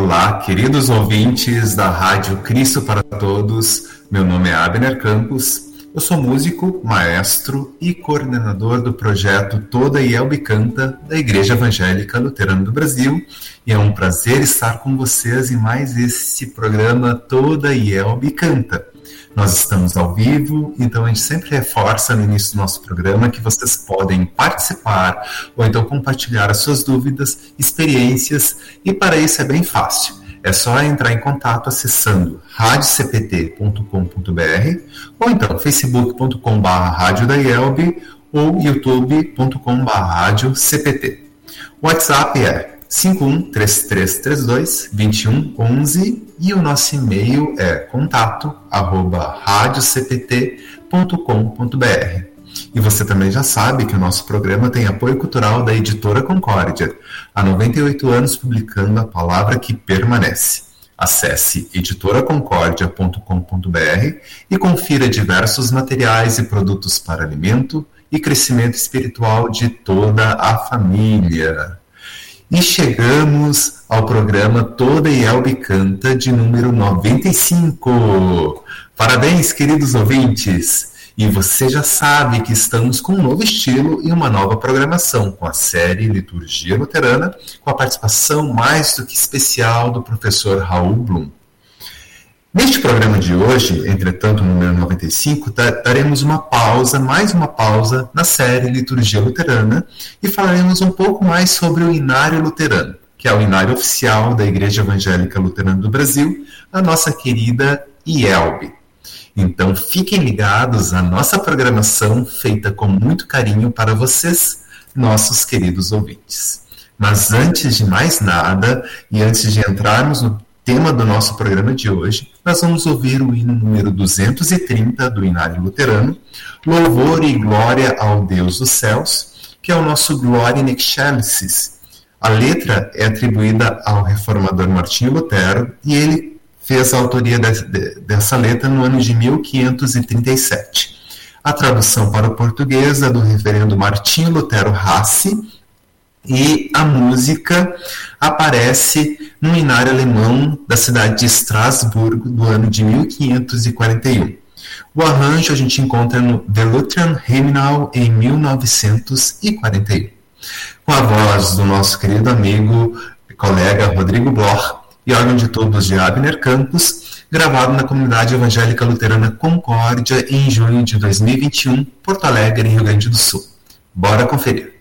Olá, queridos ouvintes da Rádio Cristo para Todos. Meu nome é Abner Campos. Eu sou músico, maestro e coordenador do projeto Toda Ielbe Canta da Igreja Evangélica Luterana do Brasil. E é um prazer estar com vocês em mais esse programa Toda Ielbe Canta. Nós estamos ao vivo, então a gente sempre reforça no início do nosso programa que vocês podem participar ou então compartilhar as suas dúvidas, experiências, e para isso é bem fácil. É só entrar em contato acessando radiocpt.com.br ou então facebook.com.br ou youtube.com.br O WhatsApp é 513332 2111 e o nosso e-mail é contato arroba. E você também já sabe que o nosso programa tem apoio cultural da editora Concórdia, há 98 anos publicando a palavra que permanece. Acesse editoraconcordia.com.br e confira diversos materiais e produtos para alimento e crescimento espiritual de toda a família. E chegamos ao programa Toda Yelbe Canta de número 95. Parabéns, queridos ouvintes! E você já sabe que estamos com um novo estilo e uma nova programação, com a série Liturgia Luterana, com a participação mais do que especial do professor Raul Blum. Neste programa de hoje, entretanto, número 95, daremos uma pausa, mais uma pausa, na série Liturgia Luterana e falaremos um pouco mais sobre o Inário Luterano, que é o inário oficial da Igreja Evangélica Luterana do Brasil, a nossa querida IELB. Então fiquem ligados à nossa programação feita com muito carinho para vocês, nossos queridos ouvintes. Mas antes de mais nada, e antes de entrarmos no tema do nosso programa de hoje, nós vamos ouvir o hino número 230 do Inário Luterano, Louvor e Glória ao Deus dos Céus, que é o nosso Gloria in Excelsis. A letra é atribuída ao reformador Martinho Lutero e ele fez a autoria de, de, dessa letra no ano de 1537. A tradução para o português é do reverendo Martinho Lutero Rassi e a música aparece no inário alemão da cidade de Estrasburgo do ano de 1541. O arranjo a gente encontra no The Lutheran Hymnal em 1941. Com a voz do nosso querido amigo e colega Rodrigo Bloch, e órgão de todos de Abner Campos, gravado na comunidade evangélica luterana Concórdia em junho de 2021, Porto Alegre, Rio Grande do Sul. Bora conferir.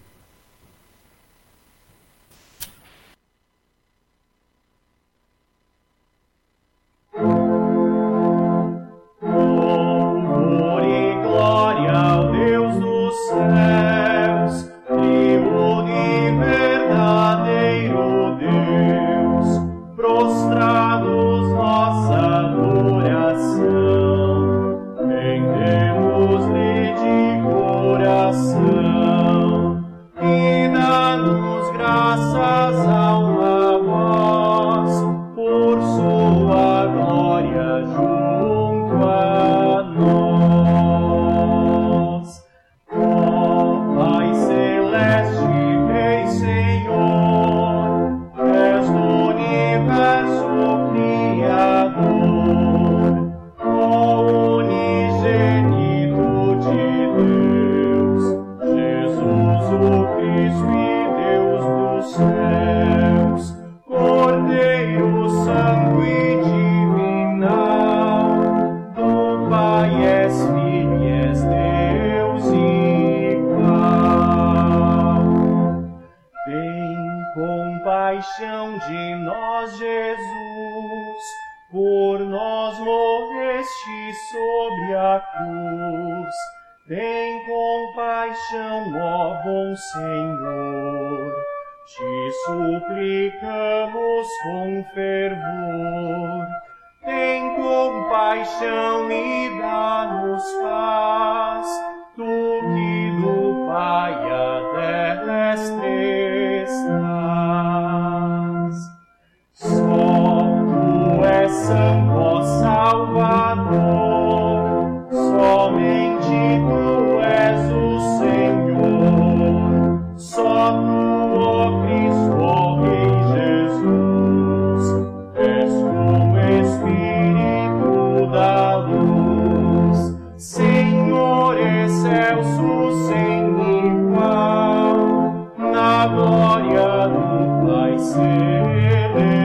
Amen.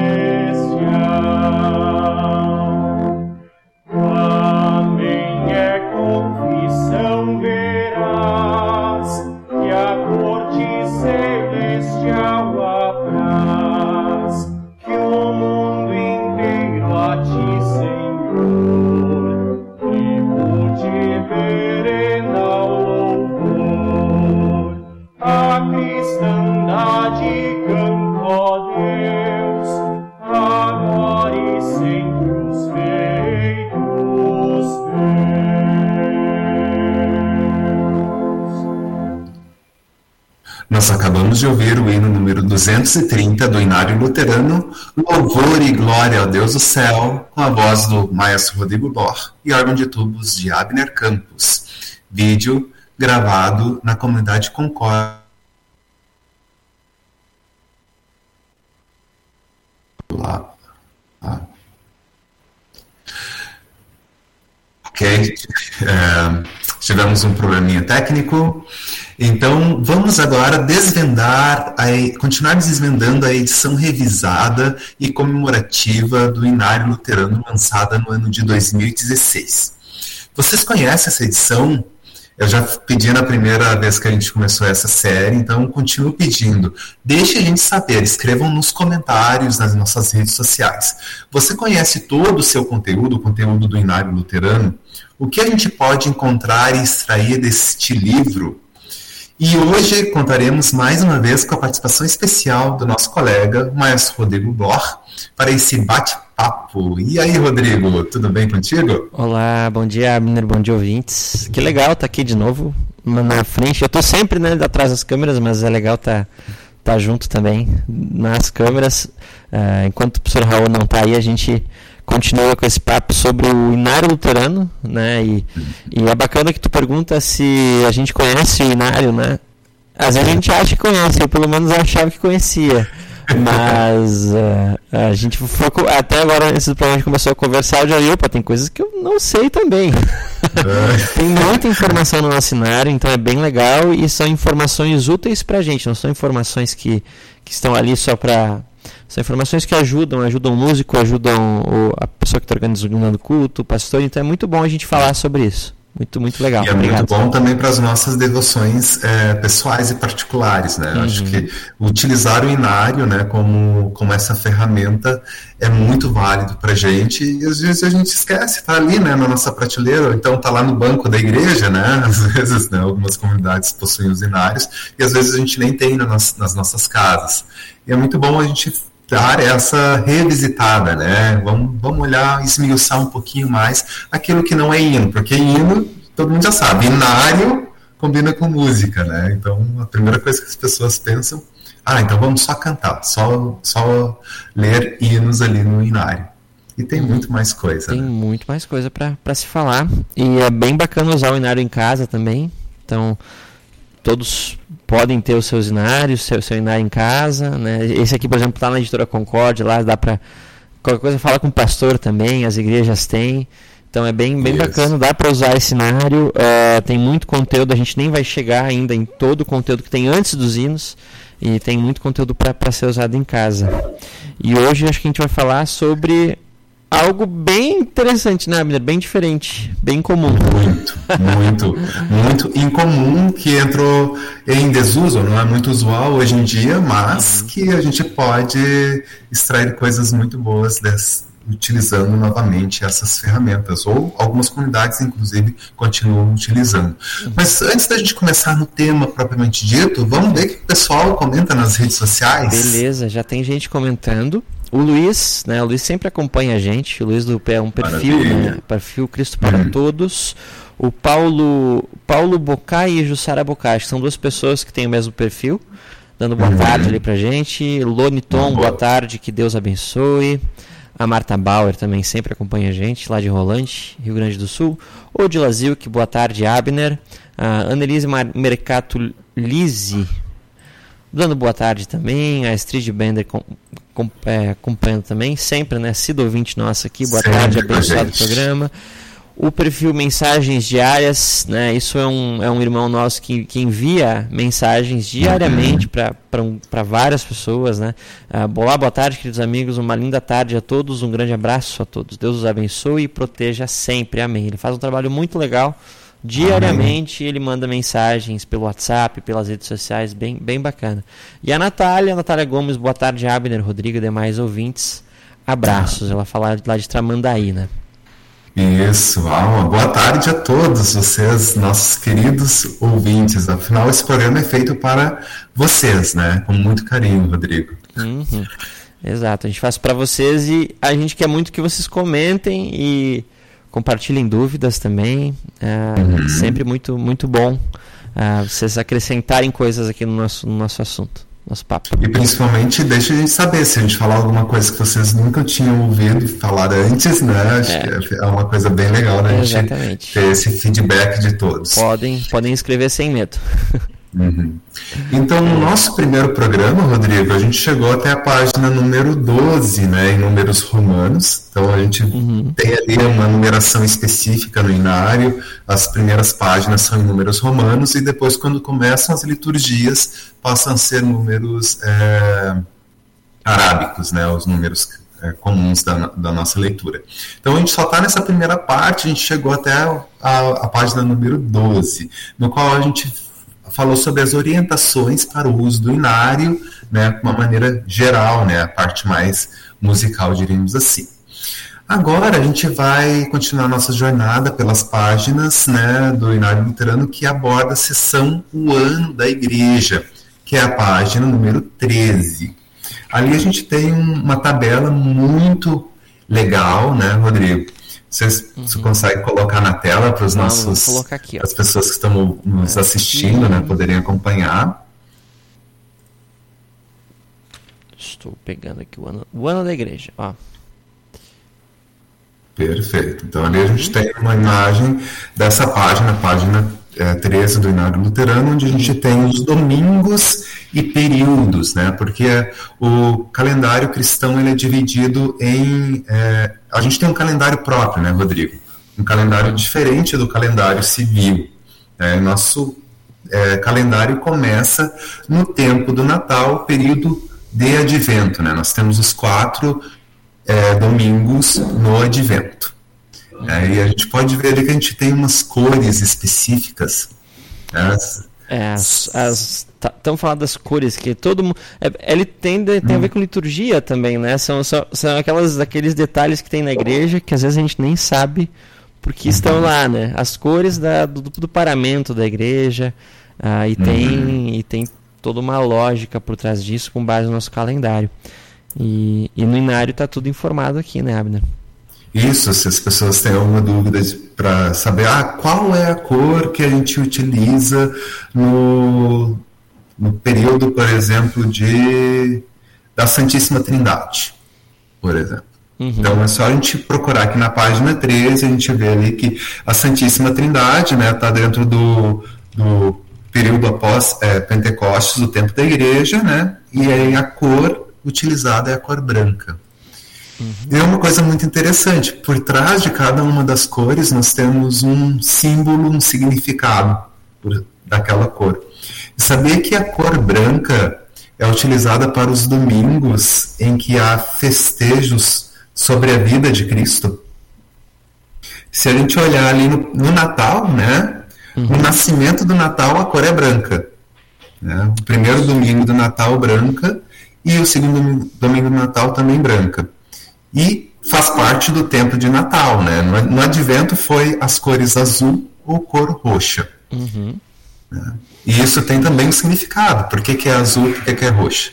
Luterano, Louvor e Glória ao Deus do Céu, com a voz do maestro Rodrigo Bor e órgão de tubos de Abner Campos. Vídeo gravado na comunidade Concórdia. Lá. Ah. Ok. É, tivemos um probleminha técnico. Então, vamos agora desvendar, a, continuar desvendando a edição revisada e comemorativa do Inário Luterano lançada no ano de 2016. Vocês conhecem essa edição? Eu já pedi na primeira vez que a gente começou essa série, então continuo pedindo. Deixe a gente saber, escrevam nos comentários nas nossas redes sociais. Você conhece todo o seu conteúdo, o conteúdo do Inário Luterano? O que a gente pode encontrar e extrair deste livro e hoje contaremos mais uma vez com a participação especial do nosso colega, o maestro Rodrigo Blor, para esse bate-papo. E aí, Rodrigo, tudo bem contigo? Olá, bom dia, Abner, bom dia, ouvintes. Que legal estar tá aqui de novo na frente. Eu estou sempre né, atrás das câmeras, mas é legal estar tá, tá junto também nas câmeras. Uh, enquanto o professor Raul não está aí, a gente continua com esse papo sobre o Inário Luterano, né? E, e é bacana que tu pergunta se a gente conhece o Inário, né? Às vezes a gente acha que conhece, eu pelo menos achava que conhecia. Mas uh, a gente foi, até agora esse programa a gente começou a conversar, eu já opa, tem coisas que eu não sei também. Tem muita informação no nosso cenário, então é bem legal e são informações úteis pra gente, não são informações que, que estão ali só para são informações que ajudam, ajudam o músico, ajudam o, a pessoa que está organizando o culto, o pastor. Então é muito bom a gente falar sobre isso. Muito, muito legal. E é Obrigado. muito bom também para as nossas devoções é, pessoais e particulares, né? Uhum. Acho que utilizar o inário, né, como, como essa ferramenta é muito válido para a gente e às vezes a gente esquece, está ali, né, na nossa prateleira, ou então está lá no banco da igreja, né? Às vezes, né, algumas comunidades possuem os inários e às vezes a gente nem tem nas, nas nossas casas. E é muito bom a gente dar essa revisitada, né? Vamos, vamos olhar, esmiuçar um pouquinho mais aquilo que não é hino, porque hino, todo mundo já sabe, inário combina com música, né? Então, a primeira coisa que as pessoas pensam, ah, então vamos só cantar, só, só ler hinos ali no inário. E tem muito mais coisa. Tem né? muito mais coisa para se falar. E é bem bacana usar o inário em casa também. Então, todos podem ter o seu usinário, seu, seu inário em casa. Né? Esse aqui, por exemplo, está na editora Concorde, lá dá para. Qualquer coisa fala com o pastor também, as igrejas têm. Então é bem, bem bacana, dá para usar esse cenário. Uh, tem muito conteúdo, a gente nem vai chegar ainda em todo o conteúdo que tem antes dos hinos. E tem muito conteúdo para ser usado em casa. E hoje acho que a gente vai falar sobre algo bem interessante, né, Abner? Bem diferente, bem comum. Muito, muito, muito incomum que entrou em desuso, não é muito usual hoje em dia, mas uhum. que a gente pode extrair coisas muito boas desse, utilizando novamente essas ferramentas, ou algumas comunidades, inclusive, continuam utilizando. Uhum. Mas antes da gente começar no tema propriamente dito, vamos ver o que o pessoal comenta nas redes sociais. Beleza, já tem gente comentando. O Luiz, né? O Luiz sempre acompanha a gente. O Luiz do é um perfil, né? Perfil Cristo para uhum. Todos. O Paulo, Paulo Bocai e Jussara Bocai, que são duas pessoas que têm o mesmo perfil, dando boa uhum. tarde ali pra gente. Lone Tom, boa tarde, que Deus abençoe. A Marta Bauer também sempre acompanha a gente, lá de Rolante, Rio Grande do Sul. O Dilazil, que boa tarde, Abner. A Annelise Mercato Lise, dando boa tarde também. A Street Bender com, com, é, acompanhando também, sempre, né? Sido ouvinte nosso aqui, boa sempre tarde, abençoado o programa. O perfil Mensagens Diárias, né? Isso é um, é um irmão nosso que, que envia mensagens diariamente uhum. para várias pessoas, né? Uh, olá, boa tarde, queridos amigos. Uma linda tarde a todos. Um grande abraço a todos. Deus os abençoe e proteja sempre. Amém. Ele faz um trabalho muito legal Diariamente ele manda mensagens pelo WhatsApp, pelas redes sociais, bem, bem bacana. E a Natália, a Natália Gomes, boa tarde, Abner, Rodrigo e demais ouvintes. Abraços. Ela fala lá de Tramandaí, né? Isso, ah, uma boa tarde a todos vocês, nossos queridos ouvintes. Afinal, esse programa é feito para vocês, né? Com muito carinho, Rodrigo. Uhum. Exato, a gente faz para vocês e a gente quer muito que vocês comentem e compartilhem dúvidas também. É uhum. sempre muito, muito bom uh, vocês acrescentarem coisas aqui no nosso, no nosso assunto, nosso papo. E principalmente deixa a gente saber se a gente falar alguma coisa que vocês nunca tinham ouvido falar antes, né? Acho é. que é uma coisa bem legal, né? A gente ter esse feedback de todos. Podem, podem escrever sem medo. Uhum. Então, no nosso primeiro programa, Rodrigo, a gente chegou até a página número 12, né, em números romanos. Então, a gente uhum. tem ali uma numeração específica no inário, as primeiras páginas são em números romanos, e depois, quando começam as liturgias, passam a ser números é, arábicos, né, os números é, comuns da, da, nossa leitura. Então, a gente só está nessa primeira parte, a gente chegou até a, a, a página número 12, no qual a gente falou sobre as orientações para o uso do inário, né, uma maneira geral, né, a parte mais musical, diríamos assim. Agora a gente vai continuar nossa jornada pelas páginas né, do Inário Luterano que aborda a sessão O Ano da Igreja, que é a página número 13. Ali a gente tem uma tabela muito legal, né, Rodrigo? Você, uhum. consegue colocar na tela para os nossos aqui, as pessoas que estão nos assistindo, né, poderem acompanhar. Estou pegando aqui o ano, o ano da igreja, ó. Perfeito. Então ali a gente uhum. tem uma imagem dessa página, página é, 13 do Inário Luterano, onde a gente tem os domingos e períodos, né? Porque o calendário cristão ele é dividido em. É, a gente tem um calendário próprio, né, Rodrigo? Um calendário diferente do calendário civil. É, nosso é, calendário começa no tempo do Natal, período de advento, né? Nós temos os quatro é, domingos no advento. É, e a gente pode ver ali que a gente tem umas cores específicas. Né? É, as, as estamos falando das cores que todo mundo é, ele tem, tem a ver com liturgia também né? São, são, são aquelas aqueles detalhes que tem na igreja que às vezes a gente nem sabe porque estão lá né? As cores da, do, do paramento da igreja ah, e tem uhum. e tem toda uma lógica por trás disso com base no nosso calendário. E, e no inário está tudo informado aqui né Abner? Isso, se as pessoas têm alguma dúvida para saber ah, qual é a cor que a gente utiliza no, no período, por exemplo, de da Santíssima Trindade, por exemplo. Uhum. Então é só a gente procurar aqui na página 13, a gente vê ali que a Santíssima Trindade está né, tá dentro do, do período após é, Pentecostes, o tempo da igreja, né? E aí a cor utilizada é a cor branca. Uhum. É uma coisa muito interessante. Por trás de cada uma das cores, nós temos um símbolo, um significado daquela cor. Saber que a cor branca é utilizada para os domingos em que há festejos sobre a vida de Cristo. Se a gente olhar ali no, no Natal, né? Uhum. No nascimento do Natal, a cor é branca. Né? O primeiro domingo do Natal, branca, e o segundo domingo do Natal também branca e faz parte do tempo de Natal, né? No, Advento foi as cores azul ou cor roxa. Uhum. E isso tem também um significado. Por que, que é azul por que, que é roxa?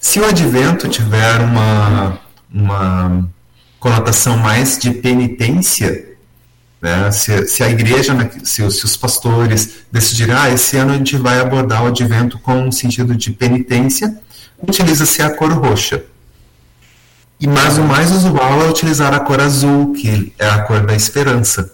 Se o Advento tiver uma, uma conotação mais de penitência, né? se, se a igreja, né, se, se os pastores decidirem, ah, esse ano a gente vai abordar o Advento com um sentido de penitência, utiliza-se a cor roxa. E mais o mais usual é utilizar a cor azul, que é a cor da esperança.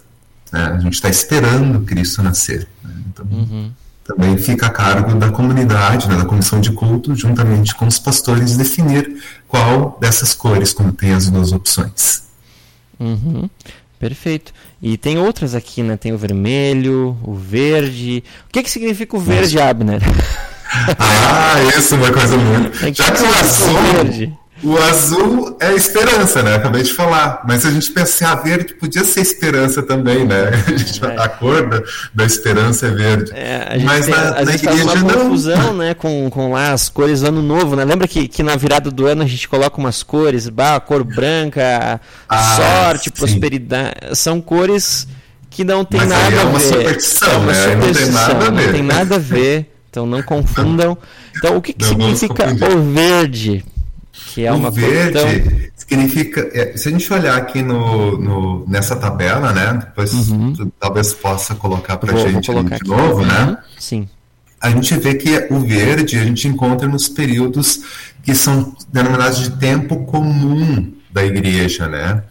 Né? A gente está esperando Cristo nascer. Né? Então, uhum. Também fica a cargo da comunidade, né, da comissão de culto, juntamente com os pastores, definir qual dessas cores, como tem as duas opções. Uhum. Perfeito. E tem outras aqui, né? Tem o vermelho, o verde. O que, que significa o verde, Abner? ah, isso é uma coisa muito. Já que o azul. O azul é esperança, né? Acabei de falar. Mas a gente pensa assim, a verde podia ser esperança também, né? A, gente, é. a cor da, da, esperança é verde. É, Mas tem, na, na igreja faz uma não. confusão, né? Com, com lá as cores do ano novo, né? Lembra que, que na virada do ano a gente coloca umas cores, bah, a cor branca, ah, sorte, sim. prosperidade. São cores que não tem Mas nada é a ver. Superstição, é uma né? superstição, não tem nada a ver. Não tem nada a ver. Então não confundam. Então o que, que significa o verde? Que é o uma verde então... significa. É, se a gente olhar aqui no, no nessa tabela, né? Depois uhum. tu, talvez possa colocar para a gente de aqui. novo, né? Uhum. Sim. A gente vê que o verde a gente encontra nos períodos que são denominados de tempo comum da igreja, né?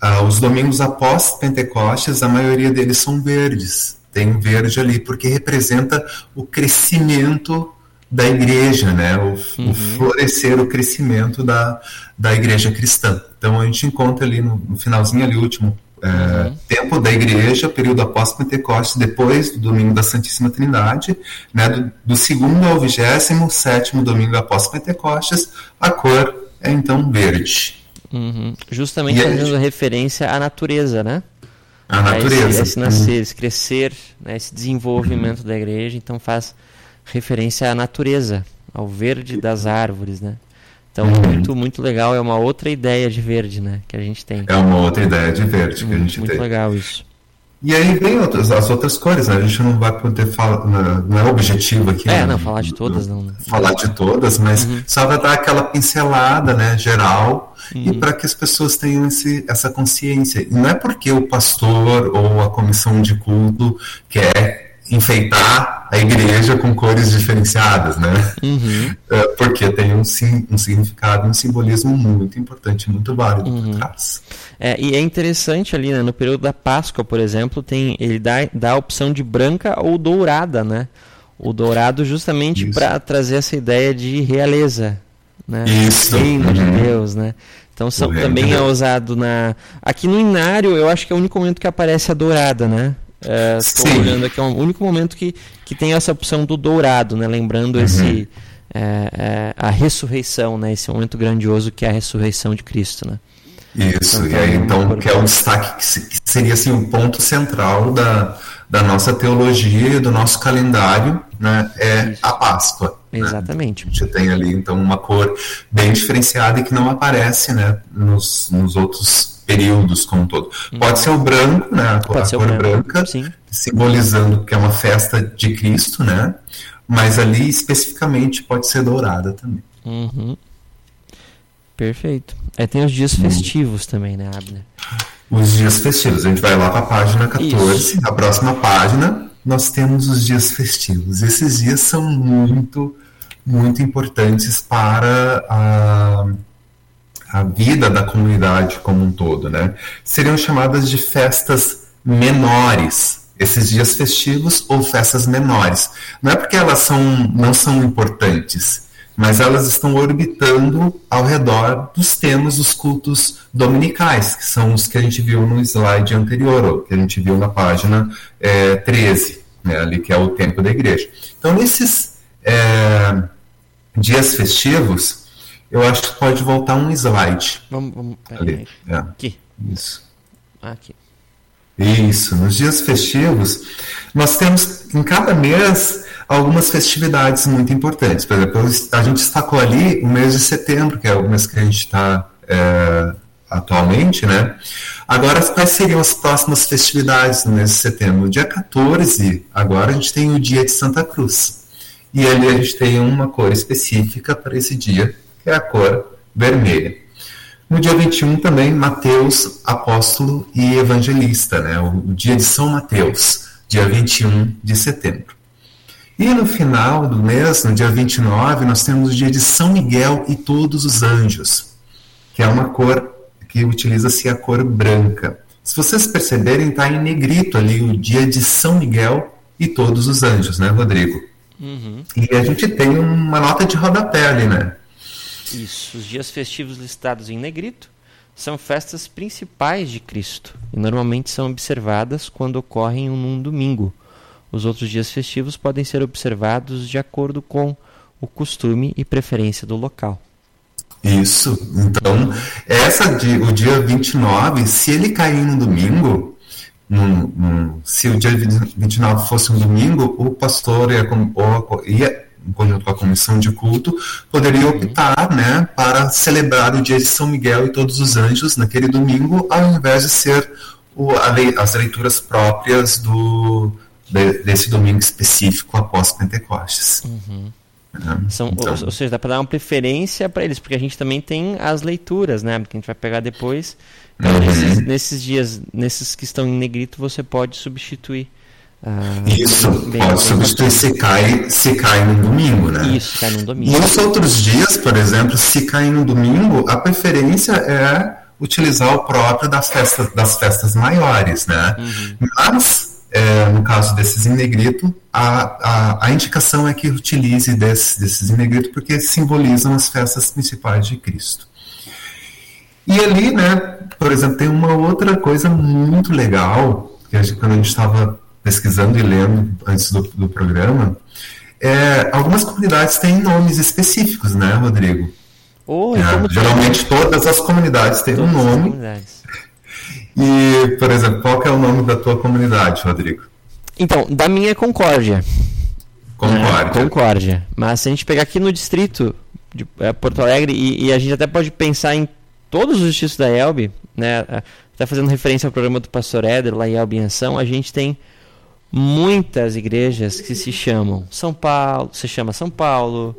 Ah, os domingos após Pentecostes, a maioria deles são verdes. Tem verde ali, porque representa o crescimento da igreja, né? O, uhum. o, florescer, o crescimento da, da igreja cristã. Então a gente encontra ali no, no finalzinho ali, último é, uhum. tempo da igreja, período após Pentecostes, depois do domingo da Santíssima Trindade, né? Do, do segundo ao vigésimo sétimo domingo após Pentecostes, a cor é então verde. Uhum. Justamente fazendo gente... referência à natureza, né? A natureza. Esse, esse nascer, esse crescer, né? esse desenvolvimento da igreja, então faz referência à natureza, ao verde das árvores, né? Então, uhum. muito, muito legal. É uma outra ideia de verde, né? Que a gente tem. É uma outra ideia de verde que a gente muito tem. Muito legal isso. E aí vem outras, as outras cores, né? A gente não vai poder falar, não é objetivo aqui. É, né? não, falar de todas, não. Falar de todas, mas uhum. só vai dar aquela pincelada, né, geral, uhum. e para que as pessoas tenham esse, essa consciência. E não é porque o pastor ou a comissão de culto quer enfeitar a igreja com cores diferenciadas, né? Uhum. É, porque tem um, sim, um significado, um simbolismo muito importante, muito válido uhum. por trás. É, e é interessante ali, né, no período da Páscoa, por exemplo, tem ele dá, dá a opção de branca ou dourada, né? O dourado justamente para trazer essa ideia de realeza, né? Isso. Reino uhum. de Deus, né? Então são, também é usado na. Aqui no Inário, eu acho que é o único momento que aparece a dourada, né? Estou é, olhando aqui, é o único momento que, que tem essa opção do dourado, né? Lembrando uhum. esse é, é, a ressurreição, né? Esse momento grandioso que é a ressurreição de Cristo, né? Isso, então, e aí então que é um destaque que seria assim um ponto central da, da nossa teologia e do nosso calendário, né? É Isso. a Páscoa. Né? Exatamente. Né? A gente tem ali então uma cor bem diferenciada e que não aparece, né? Nos, nos outros períodos como um todo. Uhum. Pode ser o branco, né, a, cor, a cor branca, sim. simbolizando que é uma festa de Cristo, né? Mas ali especificamente pode ser dourada também. Uhum. Perfeito. É, tem os dias festivos também, né, Abner? Os dias festivos. A gente vai lá para a página 14, Isso. a próxima página, nós temos os dias festivos. Esses dias são muito, muito importantes para a a vida da comunidade como um todo, né? Seriam chamadas de festas menores, esses dias festivos ou festas menores. Não é porque elas são, não são importantes, mas elas estão orbitando ao redor dos temas dos cultos dominicais, que são os que a gente viu no slide anterior, ou que a gente viu na página é, 13, né, ali que é o tempo da igreja. Então, nesses é, dias festivos, eu acho que pode voltar um slide. Vamos, vamos ali. É. Aqui. Isso. Aqui. Isso. Nos dias festivos, nós temos em cada mês algumas festividades muito importantes. Por exemplo, a gente destacou ali o mês de setembro, que é o mês que a gente está é, atualmente, né? Agora, quais seriam as próximas festividades no mês de setembro? No dia 14, agora a gente tem o dia de Santa Cruz. E ali a gente tem uma cor específica para esse dia, que é a cor vermelha. No dia 21 também, Mateus, apóstolo e evangelista, né? o dia de São Mateus, dia 21 de setembro. E no final do mês, no dia 29, nós temos o dia de São Miguel e todos os anjos, que é uma cor que utiliza-se a cor branca. Se vocês perceberem, está em negrito ali o dia de São Miguel e todos os anjos, né, Rodrigo? Uhum. E a gente tem uma nota de rodapé ali, né? Isso. Os dias festivos listados em negrito são festas principais de Cristo e normalmente são observadas quando ocorrem num domingo. Os outros dias festivos podem ser observados de acordo com o costume e preferência do local. Isso. Então, essa de, o dia 29, se ele cair no domingo, se o dia 29 fosse um domingo, o pastor ia, ia em conjunto com a comissão de culto, poderia optar né, para celebrar o dia de São Miguel e todos os anjos naquele domingo, ao invés de ser o, lei, as leituras próprias do, de, desse domingo específico após Pentecostes. Uhum. É, São, então. ou, ou, seja, dá para dar uma preferência para eles, porque a gente também tem as leituras, né? Que a gente vai pegar depois. Então, uhum. nesses, nesses dias, nesses que estão em negrito, você pode substituir ah, Isso, bem, substituir se cai, se cai no domingo, né? Isso, cai no domingo. E nos outros dias, por exemplo, se cai no domingo, a preferência é utilizar o próprio das festas, das festas maiores, né? Uhum. Mas, é, no caso desses em negrito, a, a, a indicação é que utilize desse, desses em negrito porque simbolizam as festas principais de Cristo. E ali, né, por exemplo, tem uma outra coisa muito legal, que a gente, quando a gente estava pesquisando e lendo antes do, do programa, é, algumas comunidades têm nomes específicos, né, Rodrigo? Oh, é, geralmente todas as comunidades têm todas um nome. E, por exemplo, qual é o nome da tua comunidade, Rodrigo? Então, da minha é Concórdia. Concórdia. É, Concórdia. Mas se a gente pegar aqui no distrito de é, Porto Alegre, e, e, a gente até pode pensar em todos os distritos da Elbe, né, até fazendo referência ao programa do Pastor Éder, lá em Elbe em Ação, a gente tem muitas igrejas que se chamam São Paulo, se chama São Paulo,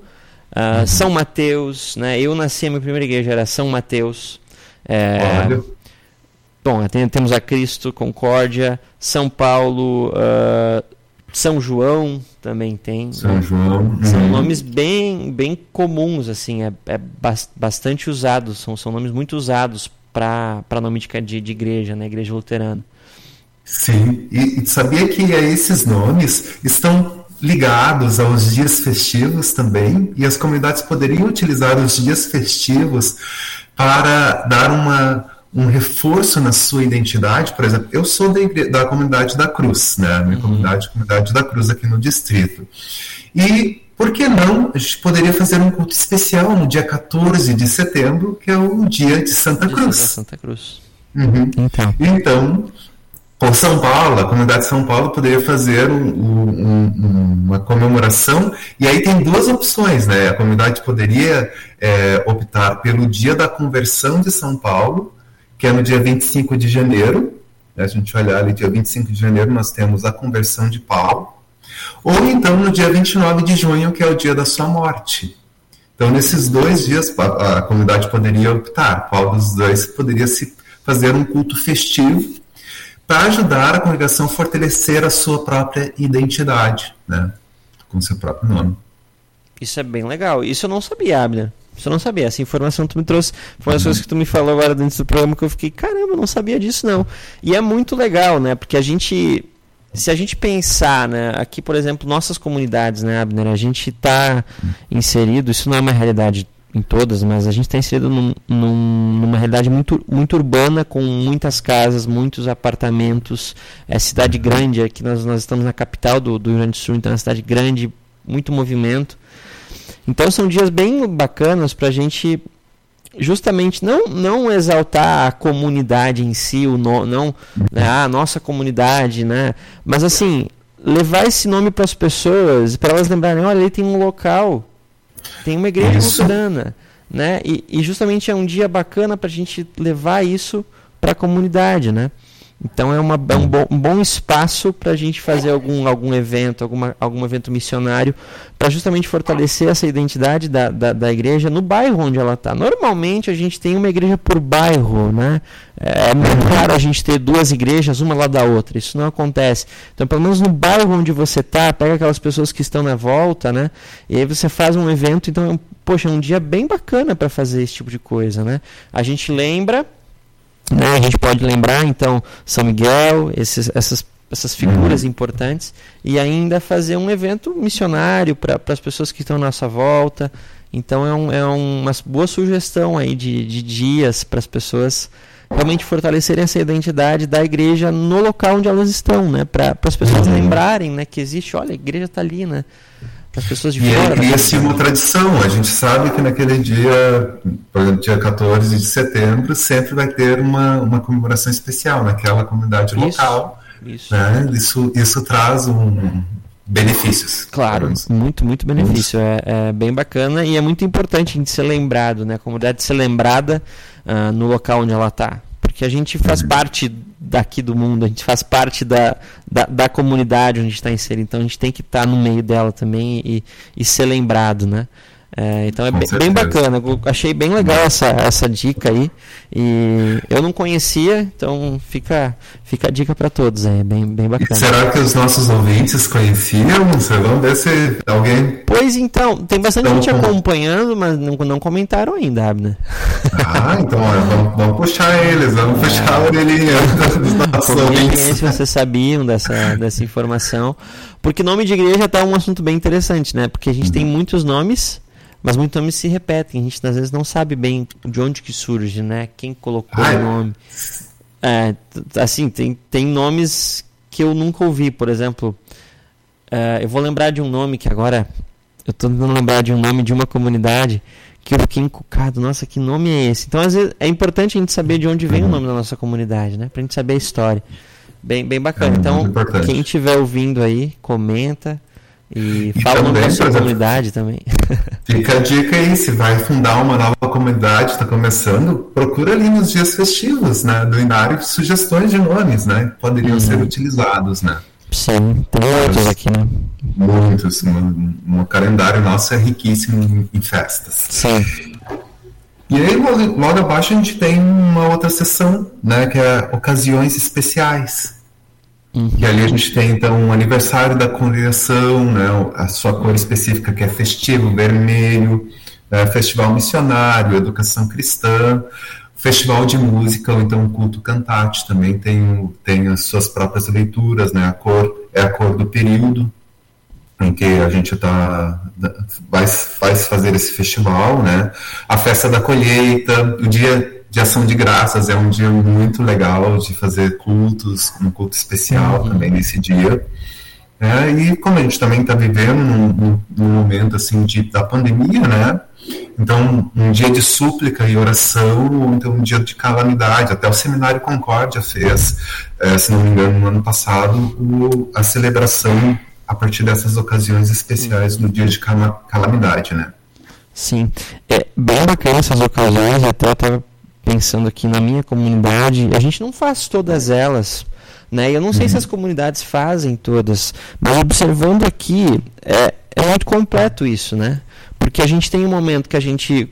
uh, uhum. São Mateus, né? Eu nasci, a minha primeira igreja era São Mateus. É, bom, tem, temos a Cristo, Concórdia, São Paulo, uh, São João também tem. São né? João. São uhum. nomes bem, bem comuns, assim, é, é bastante usados, são, são nomes muito usados para nome de, de, de igreja, né? Igreja luterana. Sim, e, e sabia que esses nomes estão ligados aos dias festivos também, e as comunidades poderiam utilizar os dias festivos para dar uma, um reforço na sua identidade. Por exemplo, eu sou da, da comunidade da Cruz, né? minha uhum. comunidade, comunidade da Cruz aqui no distrito. E por que não a gente poderia fazer um culto especial no dia 14 de setembro, que é o dia de Santa Cruz? Santa Cruz. Uhum. Então. então, por São Paulo, a comunidade de São Paulo poderia fazer um, um, uma comemoração, e aí tem duas opções, né? A comunidade poderia é, optar pelo dia da conversão de São Paulo, que é no dia 25 de janeiro, né? a gente olhar ali, dia 25 de janeiro, nós temos a conversão de Paulo, ou então no dia 29 de junho, que é o dia da sua morte. Então, nesses dois dias, a, a comunidade poderia optar, qual dos dois poderia se fazer um culto festivo para ajudar a congregação a fortalecer a sua própria identidade, né? com seu próprio nome. Isso é bem legal. Isso eu não sabia, Abner. Isso eu não sabia. Essa informação que tu me trouxe foi uma das uhum. que tu me falou agora dentro do programa que eu fiquei, caramba, eu não sabia disso não. E é muito legal, né? Porque a gente se a gente pensar, né, aqui, por exemplo, nossas comunidades, né, Abner, a gente está inserido, isso não é uma realidade em todas, mas a gente está inserido num, num, numa realidade muito, muito urbana, com muitas casas, muitos apartamentos. É cidade grande, aqui nós, nós estamos na capital do, do Rio Grande do Sul, então é uma cidade grande, muito movimento. Então são dias bem bacanas para a gente justamente não, não exaltar a comunidade em si, o no, não né, a nossa comunidade, né? Mas assim, levar esse nome para as pessoas, para elas lembrarem, olha, ali tem um local tem uma igreja isso. luterana, né? E, e justamente é um dia bacana para a gente levar isso para a comunidade, né? Então é, uma, é um, bom, um bom espaço para a gente fazer algum, algum evento, alguma, algum evento missionário, para justamente fortalecer essa identidade da, da, da, igreja no bairro onde ela está. Normalmente a gente tem uma igreja por bairro, né? É, é raro a gente ter duas igrejas, uma lá da outra. Isso não acontece. Então, pelo menos no bairro onde você está, pega aquelas pessoas que estão na volta, né? E aí você faz um evento. Então, poxa, é um dia bem bacana para fazer esse tipo de coisa, né? A gente lembra né? A gente pode lembrar, então, São Miguel, esses, essas, essas figuras uhum. importantes, e ainda fazer um evento missionário para as pessoas que estão à nossa volta. Então, é, um, é uma boa sugestão aí de, de dias para as pessoas realmente fortalecerem essa identidade da igreja no local onde elas estão, né? Para as pessoas uhum. lembrarem né, que existe, olha, a igreja está ali, né? As pessoas de e fora. E cria-se uma tradição. A gente sabe que naquele dia, dia 14 de setembro, sempre vai ter uma, uma comemoração especial naquela comunidade Isso, local. Isso. Né? Isso, isso traz um, benefícios. Claro, muito, muito benefício. É, é, bem bacana e é muito importante a gente ser lembrado, né? A comunidade ser lembrada uh, no local onde ela está. Porque a gente faz parte daqui do mundo, a gente faz parte da, da, da comunidade onde está inserido, então a gente tem que estar tá no meio dela também e, e ser lembrado, né? É, então é bem, bem, bacana, eu achei bem legal essa, essa dica aí. E eu não conhecia, então fica, fica a dica para todos, é bem, bem bacana. E será que os nossos ouvintes conheciam? Vamos ver se alguém. Pois então, tem bastante então, gente acompanhando, mas não, não comentaram ainda, Abner. Ah, então vamos, vamos, puxar eles, vamos é. puxar a orelhinha dos nossos ouvintes. se vocês sabiam dessa, dessa informação. Porque nome de igreja tá um assunto bem interessante, né? Porque a gente uhum. tem muitos nomes mas muitos nomes se repetem, a gente às vezes não sabe bem de onde que surge, né? Quem colocou o nome. É, assim, tem, tem nomes que eu nunca ouvi, por exemplo. É, eu vou lembrar de um nome que agora. Eu estou tentando lembrar de um nome de uma comunidade que eu fiquei encucado. Nossa, que nome é esse? Então, às vezes, é importante a gente saber de onde vem uhum. o nome da nossa comunidade, né? Pra gente saber a história. Bem, bem bacana. É então, quem estiver ouvindo aí, comenta. E fala o nome da sua comunidade também. Fica a dica aí, se vai fundar uma nova comunidade, está começando, procura ali nos dias festivos, né, do Inário, sugestões de nomes, né, que poderiam uhum. ser utilizados, né. Sim, tem muitos aqui, né? Muitos, o calendário nosso é riquíssimo em, em festas. Sim. E aí, logo abaixo, a gente tem uma outra seção, né, que é ocasiões especiais. Uhum. E ali a gente tem então o aniversário da congregação, né, a sua cor específica que é festivo, vermelho, né, festival missionário, educação cristã, festival de música ou então culto cantate também tem, tem as suas próprias leituras, né, a cor é a cor do período em que a gente tá vai, vai fazer esse festival, né, a festa da colheita, o dia de ação de graças é um dia muito legal de fazer cultos, um culto especial uhum. também nesse dia. É, e como a gente também está vivendo num, num, momento assim de, da pandemia, né? Então, um dia de súplica e oração, ou então um dia de calamidade. Até o Seminário Concórdia fez, é, se não me engano, no ano passado, o, a celebração a partir dessas ocasiões especiais no dia de calamidade, né? Sim, é bem bacana essas ocasiões, até estava pensando aqui na minha comunidade, a gente não faz todas elas. Né? Eu não sei uhum. se as comunidades fazem todas, mas observando aqui, é, é muito completo isso, né? Porque a gente tem um momento que a gente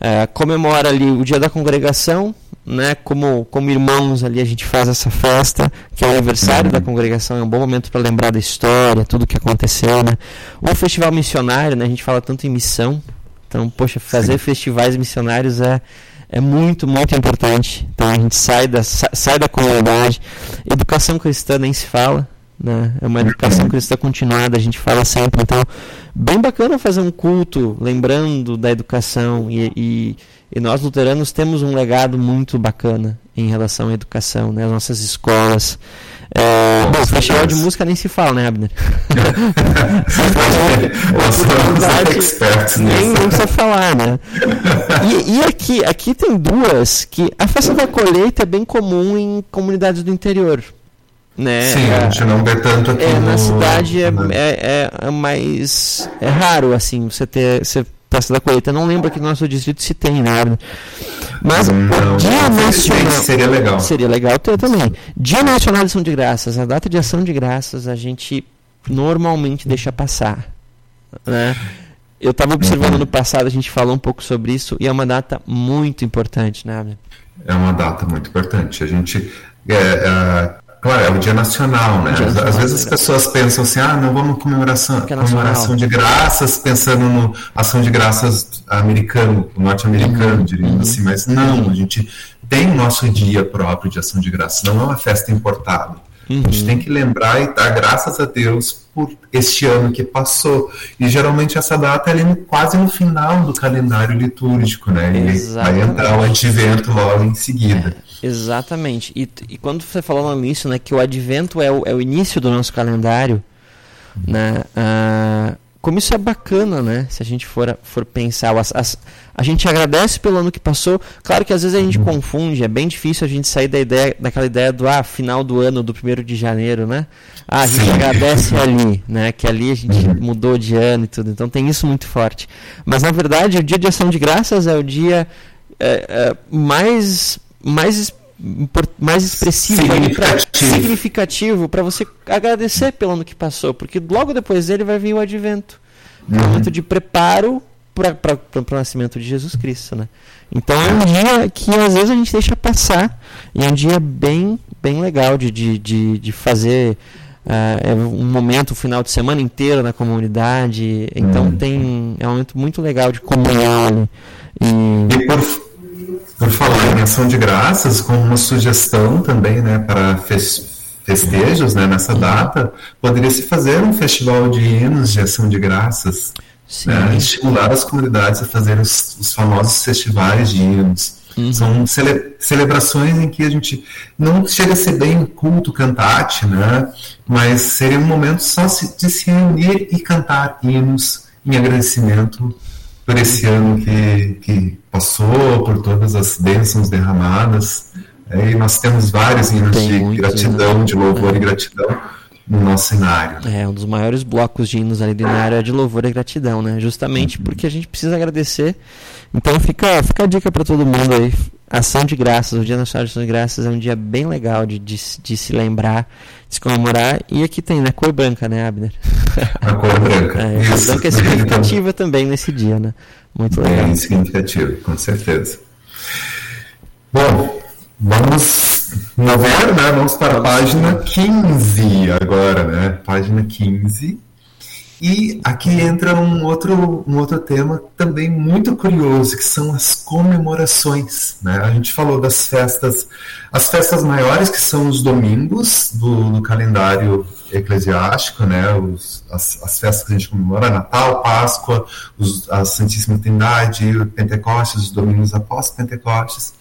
é, comemora ali o dia da congregação, né? Como, como irmãos ali a gente faz essa festa, que é o aniversário uhum. da congregação, é um bom momento para lembrar da história, tudo que aconteceu, né? O festival missionário, né? A gente fala tanto em missão, então, poxa, fazer Sim. festivais missionários é é muito, muito importante. Então a gente sai da, sai da comunidade. Educação cristã nem se fala. Né? É uma educação cristã continuada, a gente fala sempre. Então, bem bacana fazer um culto lembrando da educação. E, e, e nós, luteranos, temos um legado muito bacana em relação à educação, né? As nossas escolas. É, bom, festival de música nem se fala, né, Abner? Nem, precisa falar, né? E, e, aqui, aqui tem duas que a festa da colheita é bem comum em comunidades do interior. Né? Sim, a gente não vê tanto aqui é, no... Na cidade é, é, é, mais... É raro, assim, você ter... Você Festa da Colheita. Não lembro aqui no nosso distrito se tem nada. Mas não, Dia Nacional. Seria legal. Seria legal ter também. Dia Nacional de Ação de Graças. A data de ação de graças a gente normalmente deixa passar. Né? Eu estava observando uhum. no passado, a gente falou um pouco sobre isso, e é uma data muito importante, né? É uma data muito importante. A gente. É, é, Claro, é o dia nacional, né? Dia Às, às vezes as pessoas pensam assim, ah, não vamos comemoração, é comemoração de graças, pensando no ação de graças americano, norte-americano, uhum. diríamos uhum. assim, mas não, a gente tem o nosso dia próprio de ação de graças, não é uma festa importada. Uhum. A gente tem que lembrar e dar graças a Deus por este ano que passou. E geralmente essa data é quase no final do calendário litúrgico, né? E vai entrar o advento logo em seguida. É. Exatamente. E, e quando você falou no início, né, que o advento é o, é o início do nosso calendário, né, uh, como isso é bacana, né? Se a gente for, for pensar, as, as, a gente agradece pelo ano que passou. Claro que às vezes a gente confunde, é bem difícil a gente sair da ideia, daquela ideia do ah, final do ano, do primeiro de janeiro, né? Ah, a gente Sim. agradece ali, né? Que ali a gente uhum. mudou de ano e tudo. Então tem isso muito forte. Mas na verdade, o dia de ação de graças é o dia é, é, mais mais mais expressivo significativo para você agradecer pelo ano que passou, porque logo depois dele vai vir o advento, uhum. um momento de preparo para o nascimento de Jesus Cristo, né? Então é um dia que às vezes a gente deixa passar e é um dia bem bem legal de, de, de, de fazer Uh, é um momento, o um final de semana inteiro na comunidade. Então uhum. tem é um momento muito legal de comunhão. E, e por, por falar em ação de graças, como uma sugestão também né, para festejos né, nessa data, poderia-se fazer um festival de hinos de ação de graças. Né, estimular as comunidades a fazer os, os famosos festivais de hinos. Uhum. São cele celebrações em que a gente não chega a ser bem culto cantate, né? mas seria um momento só de se reunir e cantar hinos em agradecimento por esse ano que, que passou, por todas as bênçãos derramadas. É, e nós temos vários hinos Tem de muito, gratidão, né? de louvor é. e gratidão no nosso cenário. É, um dos maiores blocos de hinos ali do cenário é de louvor e gratidão, né? Justamente uhum. porque a gente precisa agradecer. Então fica, fica a dica para todo mundo aí. Ação de Graças, o Dia Nacional de Ação de Graças é um dia bem legal de, de, de se lembrar, de se comemorar. E aqui tem, né? Cor branca, né, Abner? A cor branca. É, a cor branca é significativa também nesse dia, né? Muito legal. Bem significativo, com certeza. Bom, vamos ver, né? Vamos para a página 15 agora, né? Página 15 e aqui entra um outro, um outro tema também muito curioso, que são as comemorações. Né? A gente falou das festas, as festas maiores, que são os domingos do, do calendário eclesiástico, né? Os, as, as, festas que a gente comemora, Natal, Páscoa, os, a Santíssima Trindade, Pentecostes, os domingos após Pentecostes.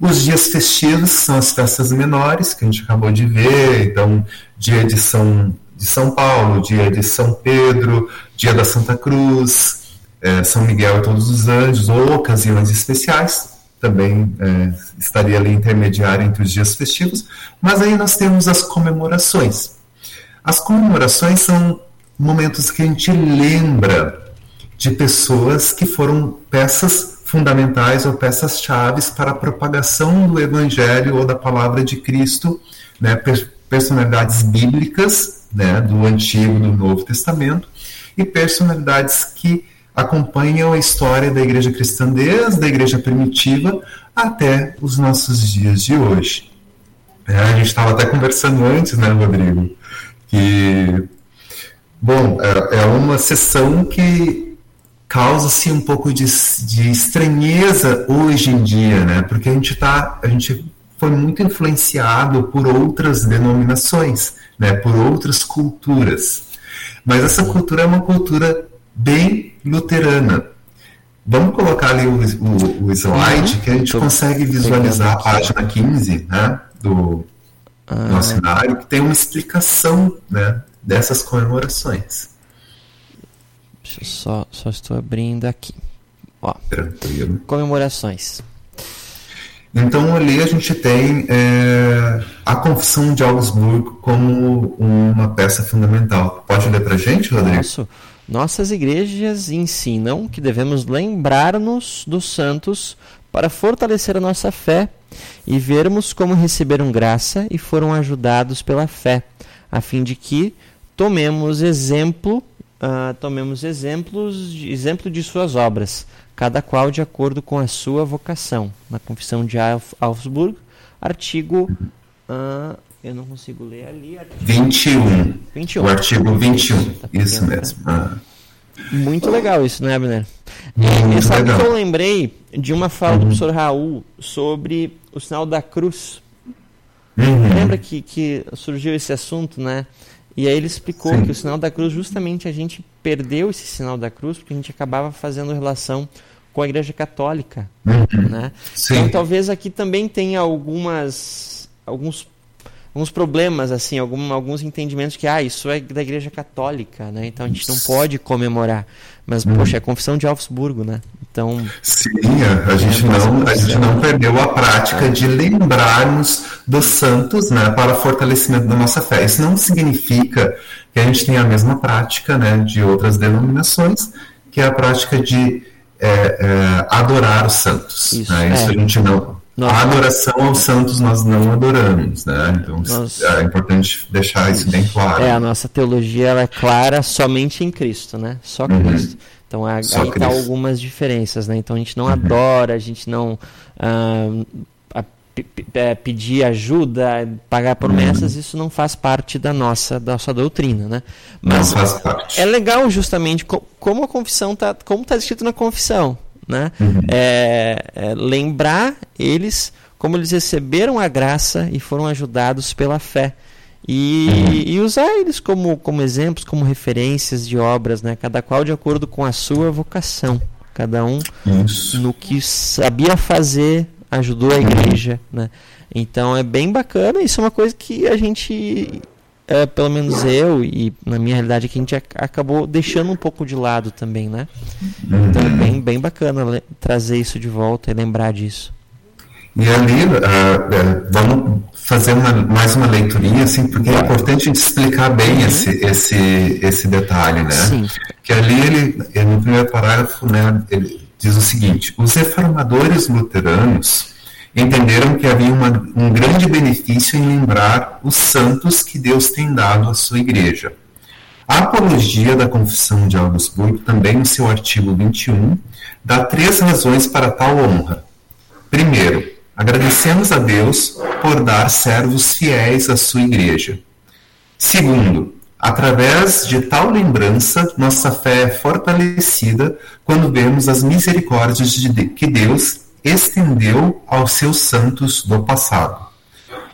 Os dias festivos são as festas menores, que a gente acabou de ver, então, dia de São de São Paulo, dia de São Pedro, dia da Santa Cruz, é, São Miguel e todos os anjos, ou ocasiões especiais, também é, estaria ali intermediário entre os dias festivos, mas aí nós temos as comemorações. As comemorações são momentos que a gente lembra de pessoas que foram peças fundamentais ou peças chaves para a propagação do evangelho ou da palavra de Cristo, né, personalidades bíblicas né, do Antigo e do Novo Testamento, e personalidades que acompanham a história da igreja cristã desde a igreja primitiva até os nossos dias de hoje. É, a gente estava até conversando antes, né, Rodrigo, que, bom, é, é uma sessão que causa-se um pouco de, de estranheza hoje em dia, né, porque a gente tá, a gente foi muito influenciado por outras denominações, né, por outras culturas. Mas essa cultura é uma cultura bem luterana. Vamos colocar ali o, o, o slide uhum. que a gente consegue visualizar a página 15 né, do ah. nosso cenário, que tem uma explicação né, dessas comemorações. Deixa eu só, só estou abrindo aqui. Ó, Tranquilo. Comemorações. Então ali a gente tem é, a Confissão de Augsburgo como uma peça fundamental. Pode ler para gente, Rodrigo? Nosso, nossas igrejas ensinam que devemos lembrar-nos dos santos para fortalecer a nossa fé e vermos como receberam graça e foram ajudados pela fé, a fim de que tomemos exemplo, uh, tomemos exemplos, exemplo de suas obras cada qual de acordo com a sua vocação. Na Confissão de Augsburgo, artigo. Uh, eu não consigo ler ali. Artigo 21. 21. O artigo 21. Tá isso mesmo. Ah. Muito legal isso, né, Abner? E, e sabe legal. que eu lembrei de uma fala do professor Raul sobre o sinal da cruz. Uhum. Lembra que, que surgiu esse assunto, né? E aí ele explicou Sim. que o sinal da cruz, justamente a gente perdeu esse sinal da cruz porque a gente acabava fazendo relação com a Igreja Católica, uhum. né? Sim. Então talvez aqui também tenha algumas alguns alguns problemas, assim, algum, alguns entendimentos que, ah, isso é da Igreja Católica, né? Então a gente não pode comemorar. Mas, poxa, é a confissão de Augsburgo, né? Então. Sim, a, gente, é não, a gente não perdeu a prática de lembrarmos dos santos, né, para fortalecimento da nossa fé. Isso não significa que a gente tenha a mesma prática, né, de outras denominações, que é a prática de é, é, adorar os santos. Isso, né? Isso é. a gente não nós... A adoração aos santos nós não adoramos, né? Então nós... é importante deixar isso bem claro. É, a nossa teologia ela é clara somente em Cristo, né? Só uhum. Cristo. Uhum. Então aí está algumas diferenças, né? Então a gente não uhum. adora, a gente não ah, a, é, pedir ajuda, pagar promessas, uhum. isso não faz parte da nossa, da nossa doutrina, né? Mas é legal justamente como a confissão tá, como está escrito na confissão né? Uhum. É, é, lembrar eles como eles receberam a graça e foram ajudados pela fé. E, uhum. e, usar eles como, como exemplos, como referências de obras, né? cada qual de acordo com a sua vocação. Cada um Isso. no que sabia fazer, ajudou a uhum. igreja. Né? Então é bem bacana, isso é uma coisa que a gente é, pelo menos eu e na minha realidade que a gente acabou deixando um pouco de lado também, né? Então é bem, bem bacana trazer isso de volta e lembrar disso. E ali, uh, uh, vamos fazer uma, mais uma leiturinha, assim, porque é importante a gente explicar bem uhum. esse, esse, esse detalhe, né? Sim. Que ali, ele, no primeiro parágrafo, né, ele diz o seguinte, os reformadores luteranos entenderam que havia uma, um grande benefício em lembrar os santos que Deus tem dado à sua igreja. A apologia da Confissão de Augsburgo, também no seu artigo 21, dá três razões para tal honra. Primeiro, agradecemos a Deus por dar servos fiéis à sua igreja. Segundo, através de tal lembrança, nossa fé é fortalecida quando vemos as misericórdias de que Deus estendeu aos seus santos do passado.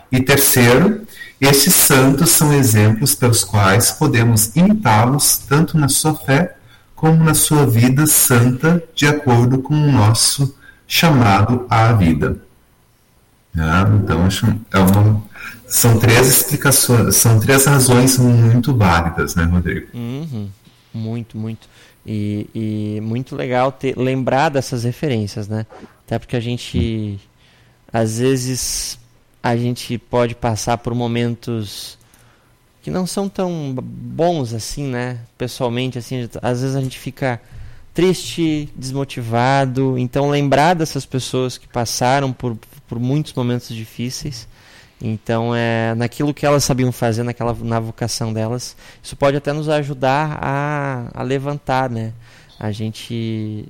E terceiro, estes santos são exemplos pelos quais podemos imitá-los tanto na sua fé como na sua vida santa, de acordo com o nosso chamado à vida. Ah, então, é uma, são três explicações, são três razões muito válidas, né, Rodrigo? Uhum. Muito, muito. E, e muito legal ter, lembrar dessas referências, né? Até porque a gente, às vezes, a gente pode passar por momentos que não são tão bons assim, né? Pessoalmente, assim, às vezes a gente fica triste, desmotivado. Então, lembrar dessas pessoas que passaram por, por muitos momentos difíceis. Então, é naquilo que elas sabiam fazer, naquela, na vocação delas, isso pode até nos ajudar a, a levantar, né? A gente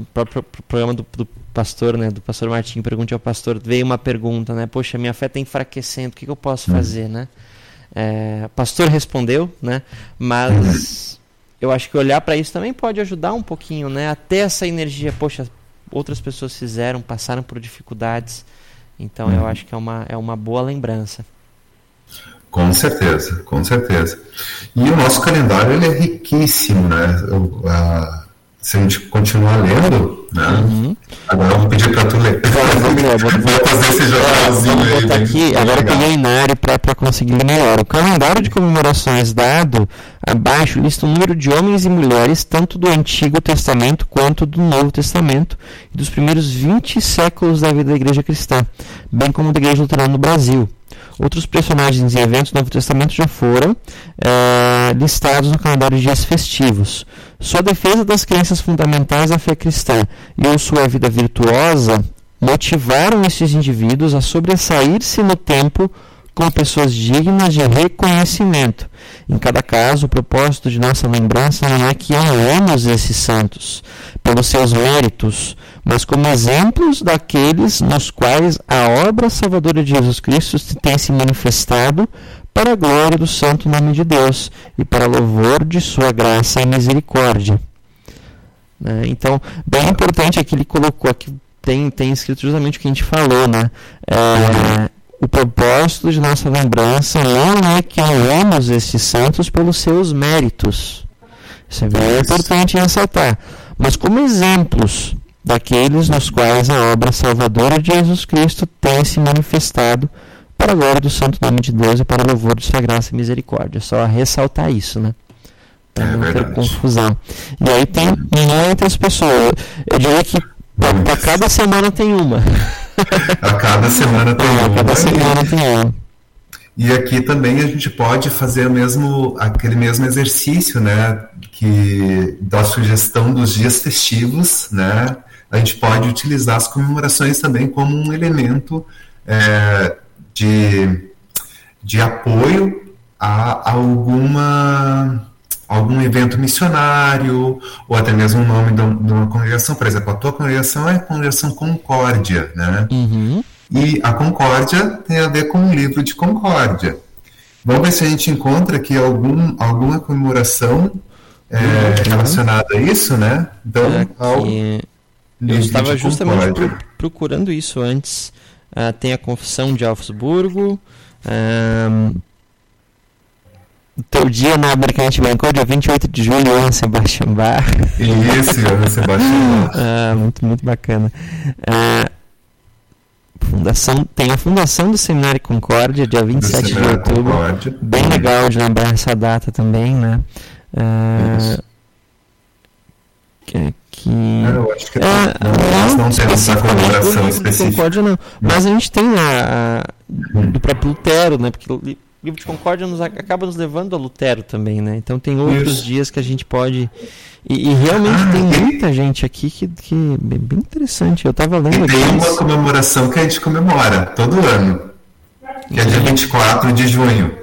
o próprio programa do, do, pastor, né, do pastor Martim, pergunte ao pastor, veio uma pergunta, né, poxa, minha fé está enfraquecendo, o que, que, eu posso hum. fazer, né? É, o pastor respondeu, né, mas eu acho que olhar para isso também pode ajudar um pouquinho, né, até essa energia, poxa, outras pessoas fizeram, passaram por dificuldades, então eu uhum. acho que é uma, é uma boa lembrança. Com certeza, com certeza. E o nosso calendário ele é riquíssimo, né? O, a se a gente continuar lendo, né? Uhum. Agora eu vou pedir para tu ler. Vamos vou, fazer esse jornalzinho aí. Aqui, agora eu peguei Inário para conseguir ler melhor. O calendário de comemorações dado abaixo lista o número de homens e mulheres, tanto do Antigo Testamento quanto do Novo Testamento, e dos primeiros 20 séculos da vida da Igreja Cristã, bem como da Igreja Luterana no Brasil. Outros personagens e eventos do Novo Testamento já foram é, listados no calendário de dias festivos. Sua defesa das crenças fundamentais da fé cristã e ou sua vida virtuosa motivaram esses indivíduos a sobressair-se no tempo como pessoas dignas de reconhecimento. Em cada caso, o propósito de nossa lembrança não é que honremos esses santos pelos seus méritos, mas como exemplos daqueles nos quais a obra salvadora de Jesus Cristo tem se manifestado para a glória do santo nome de Deus e para louvor de sua graça e misericórdia. Né? Então, bem importante é que ele colocou aqui, tem, tem escrito justamente o que a gente falou, né? É, o propósito de nossa lembrança não é que honremos esses santos pelos seus méritos. Isso é bem importante ressaltar. Mas como exemplos daqueles nos quais a obra salvadora de Jesus Cristo tem se manifestado para a glória do santo nome de Deus e para o louvor de sua graça e misericórdia. Só ressaltar isso, né? Para é não verdade. ter confusão. E aí tem muitas pessoas. Eu diria que para cada semana tem uma. A cada semana tem. A cada semana tem uma. E aqui também a gente pode fazer mesmo aquele mesmo exercício, né, que da sugestão dos dias festivos, né, a gente pode utilizar as comemorações também como um elemento é, de, de apoio a alguma algum evento missionário, ou até mesmo o nome de uma congregação. Por exemplo, a tua congregação é a Congregação Concórdia, né? Uhum. E a Concórdia tem a ver com o livro de Concórdia. Vamos ver se a gente encontra aqui algum, alguma comemoração é, uhum. relacionada a isso, né? Então, ao eu estava justamente pro, procurando isso antes. Uh, tem a Confissão de Augsburgo. Um, teu dia na Americanite Bancou, dia 28 de julho, Johann Sebastian Bach. Isso, Johann Sebastian Bach. ah, muito, muito bacana. Ah, fundação, tem a fundação do Seminário Concórdia, dia 27 de outubro. Concórdia. Bem legal de lembrar essa data também, né? Ah, que, que... É, eu acho que é, não, não, não temos a comemoração específica. Concórdia não. Mas a gente tem a, a do próprio Lutero, né? Porque o livro de Concórdia nos, acaba nos levando a Lutero também, né? Então tem outros Isso. dias que a gente pode. E, e realmente ah, tem e... muita gente aqui que, que é bem interessante. Eu estava lendo. E tem uma comemoração que a gente comemora todo ano, que é dia 24 de junho,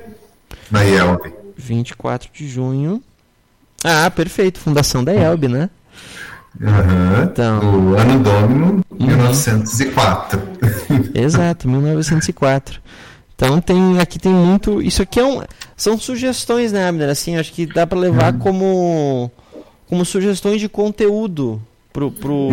na IELB. 24 de junho. Ah, perfeito. Fundação da IELB, né? Uhum. Então, o ano domino, 1904. Uhum. Exato, 1904. Então tem aqui tem muito. Isso aqui é um, são sugestões, né, Abner? Assim, acho que dá para levar hum. como como sugestões de conteúdo pro, pro,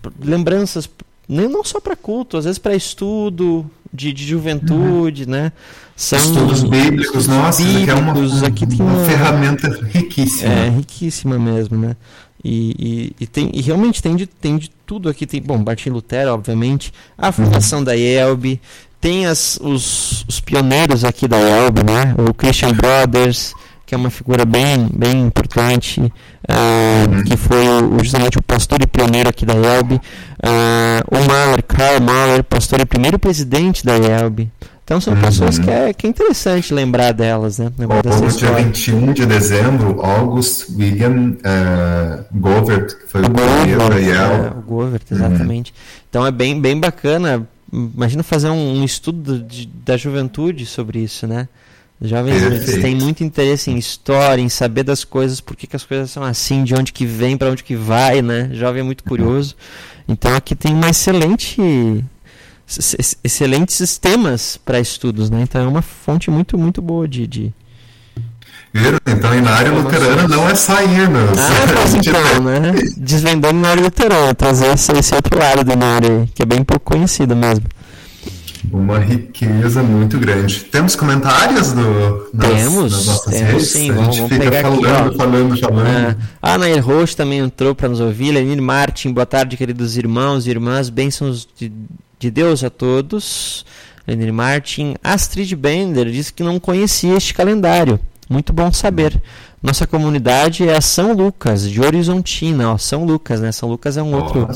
pro lembranças, nem não só para culto, às vezes para estudo de, de juventude, uhum. né? São estudos bíblicos, nossa, bíblicos, é uma, uma, aqui tem uma, uma ferramenta riquíssima. É, riquíssima mesmo, né? E, e, e, tem, e realmente tem de, tem de tudo aqui. Tem, bom, Martin Lutero, obviamente, a fundação uhum. da IELB, tem as, os, os pioneiros aqui da ELB, né? O Christian Brothers, que é uma figura bem, bem importante, uh, que foi justamente o pastor e pioneiro aqui da ELB. Uh, o Mahler, Karl Mahler, pastor e primeiro presidente da ELB. Então são uhum. pessoas que é, que é interessante lembrar delas, né? Lembrar o dia 21 de dezembro, August William uh, Govert, que foi o, o primeiro da É, o Govert, exatamente. Uhum. Então é bem, bem bacana imagina fazer um, um estudo de, da juventude sobre isso, né? Jovens eles têm muito interesse em história, em saber das coisas, por que, que as coisas são assim, de onde que vem, para onde que vai, né? Jovem é muito curioso. Então aqui tem uma excelente excelentes temas para estudos, né? Então é uma fonte muito muito boa de, de, então, na área luterana não é só Irmãos. Ah, mas então, né? Desvendando na área luterana, trazer esse, esse outro lado do área, que é bem pouco conhecido mesmo. Uma riqueza muito grande. Temos comentários do, nas, temos, nas nossas temos, redes? Sim, vamos, vamos pegar falando, aqui, falando, falando. Ah, a Nair Rocha também entrou para nos ouvir. Lenir Martin, boa tarde, queridos irmãos e irmãs. Bênçãos de, de Deus a todos. Lenir Martin. Astrid Bender disse que não conhecia este calendário. Muito bom saber. Nossa comunidade é a São Lucas, de Horizontina. Ó, São Lucas, né? São Lucas é um outro.